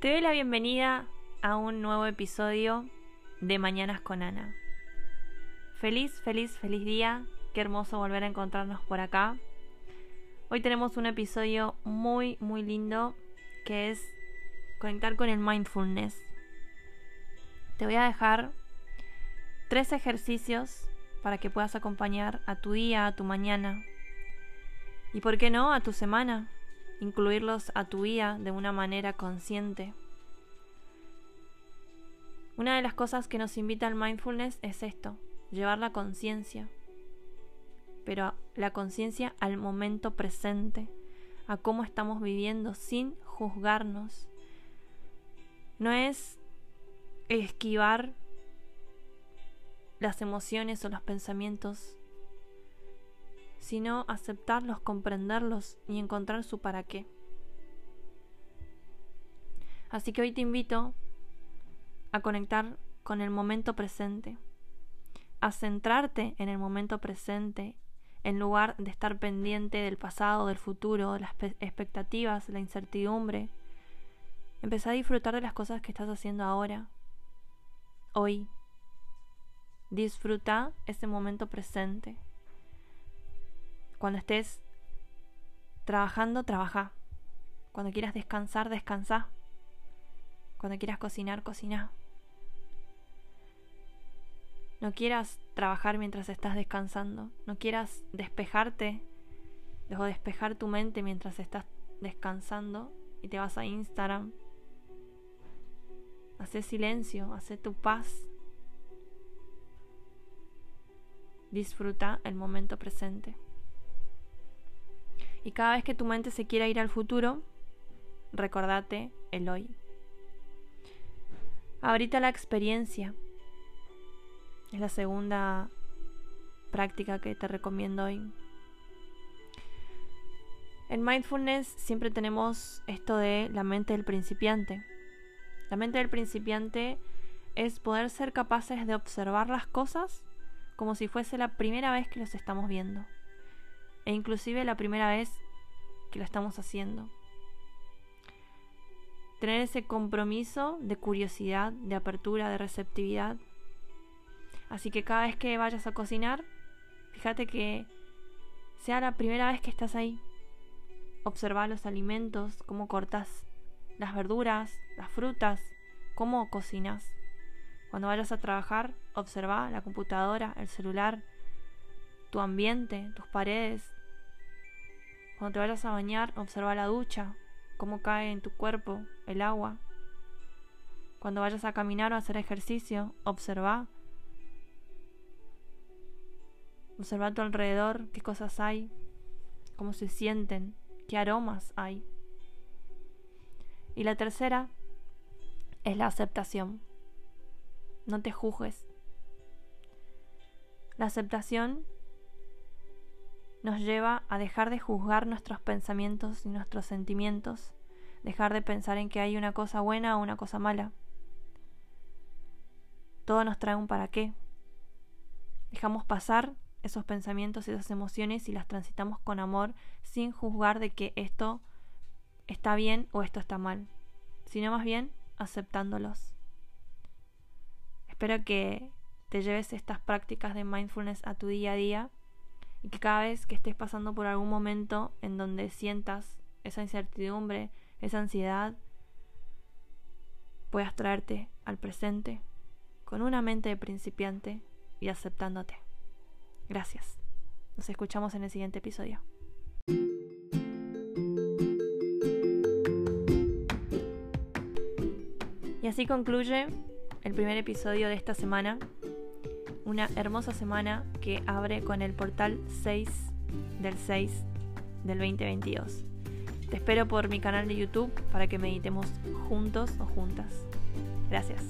Te doy la bienvenida a un nuevo episodio de Mañanas con Ana. Feliz, feliz, feliz día. Qué hermoso volver a encontrarnos por acá. Hoy tenemos un episodio muy, muy lindo que es conectar con el mindfulness. Te voy a dejar tres ejercicios para que puedas acompañar a tu día, a tu mañana y, ¿por qué no?, a tu semana incluirlos a tu vida de una manera consciente. Una de las cosas que nos invita al mindfulness es esto, llevar la conciencia, pero la conciencia al momento presente, a cómo estamos viviendo sin juzgarnos. No es esquivar las emociones o los pensamientos sino aceptarlos, comprenderlos y encontrar su para qué. Así que hoy te invito a conectar con el momento presente, a centrarte en el momento presente, en lugar de estar pendiente del pasado, del futuro, las expectativas, la incertidumbre. Empezá a disfrutar de las cosas que estás haciendo ahora, hoy. Disfruta ese momento presente. Cuando estés trabajando, trabaja. Cuando quieras descansar, descansa. Cuando quieras cocinar, cocina. No quieras trabajar mientras estás descansando. No quieras despejarte o despejar tu mente mientras estás descansando y te vas a Instagram. Hacé silencio, haz tu paz. Disfruta el momento presente. Y cada vez que tu mente se quiera ir al futuro, recordate el hoy. Abrita la experiencia. Es la segunda práctica que te recomiendo hoy. En mindfulness siempre tenemos esto de la mente del principiante. La mente del principiante es poder ser capaces de observar las cosas como si fuese la primera vez que los estamos viendo e inclusive la primera vez que lo estamos haciendo. Tener ese compromiso de curiosidad, de apertura, de receptividad. Así que cada vez que vayas a cocinar, fíjate que sea la primera vez que estás ahí. Observa los alimentos, cómo cortas las verduras, las frutas, cómo cocinas. Cuando vayas a trabajar, observa la computadora, el celular, tu ambiente, tus paredes, cuando te vayas a bañar, observa la ducha, cómo cae en tu cuerpo el agua. Cuando vayas a caminar o a hacer ejercicio, observa. Observa a tu alrededor qué cosas hay, cómo se sienten, qué aromas hay. Y la tercera es la aceptación. No te juzgues. La aceptación nos lleva a dejar de juzgar nuestros pensamientos y nuestros sentimientos, dejar de pensar en que hay una cosa buena o una cosa mala. Todo nos trae un para qué. Dejamos pasar esos pensamientos y esas emociones y las transitamos con amor sin juzgar de que esto está bien o esto está mal, sino más bien aceptándolos. Espero que te lleves estas prácticas de mindfulness a tu día a día y que cada vez que estés pasando por algún momento en donde sientas esa incertidumbre, esa ansiedad, puedas traerte al presente con una mente de principiante y aceptándote. Gracias. Nos escuchamos en el siguiente episodio. Y así concluye el primer episodio de esta semana una hermosa semana que abre con el portal 6 del 6 del 2022. Te espero por mi canal de YouTube para que meditemos juntos o juntas. Gracias.